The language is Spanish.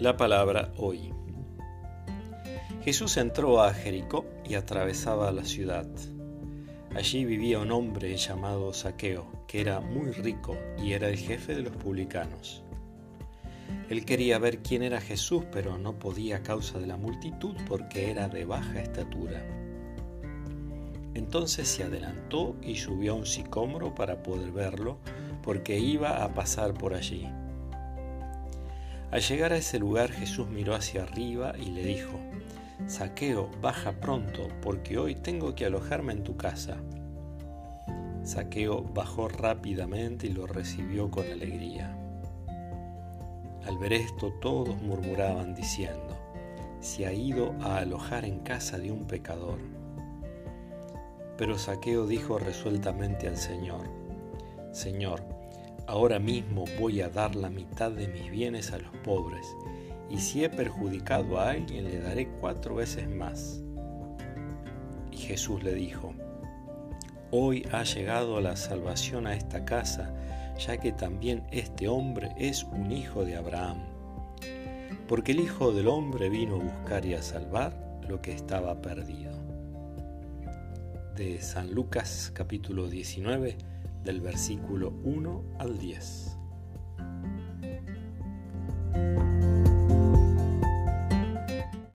La palabra hoy. Jesús entró a Jericó y atravesaba la ciudad. Allí vivía un hombre llamado Saqueo, que era muy rico y era el jefe de los publicanos. Él quería ver quién era Jesús, pero no podía a causa de la multitud porque era de baja estatura. Entonces se adelantó y subió a un sicómoro para poder verlo, porque iba a pasar por allí. Al llegar a ese lugar Jesús miró hacia arriba y le dijo, Saqueo, baja pronto, porque hoy tengo que alojarme en tu casa. Saqueo bajó rápidamente y lo recibió con alegría. Al ver esto todos murmuraban diciendo, se ha ido a alojar en casa de un pecador. Pero Saqueo dijo resueltamente al Señor, Señor, Ahora mismo voy a dar la mitad de mis bienes a los pobres, y si he perjudicado a alguien le daré cuatro veces más. Y Jesús le dijo, Hoy ha llegado la salvación a esta casa, ya que también este hombre es un hijo de Abraham. Porque el Hijo del Hombre vino a buscar y a salvar lo que estaba perdido. De San Lucas capítulo 19 del versículo 1 al 10.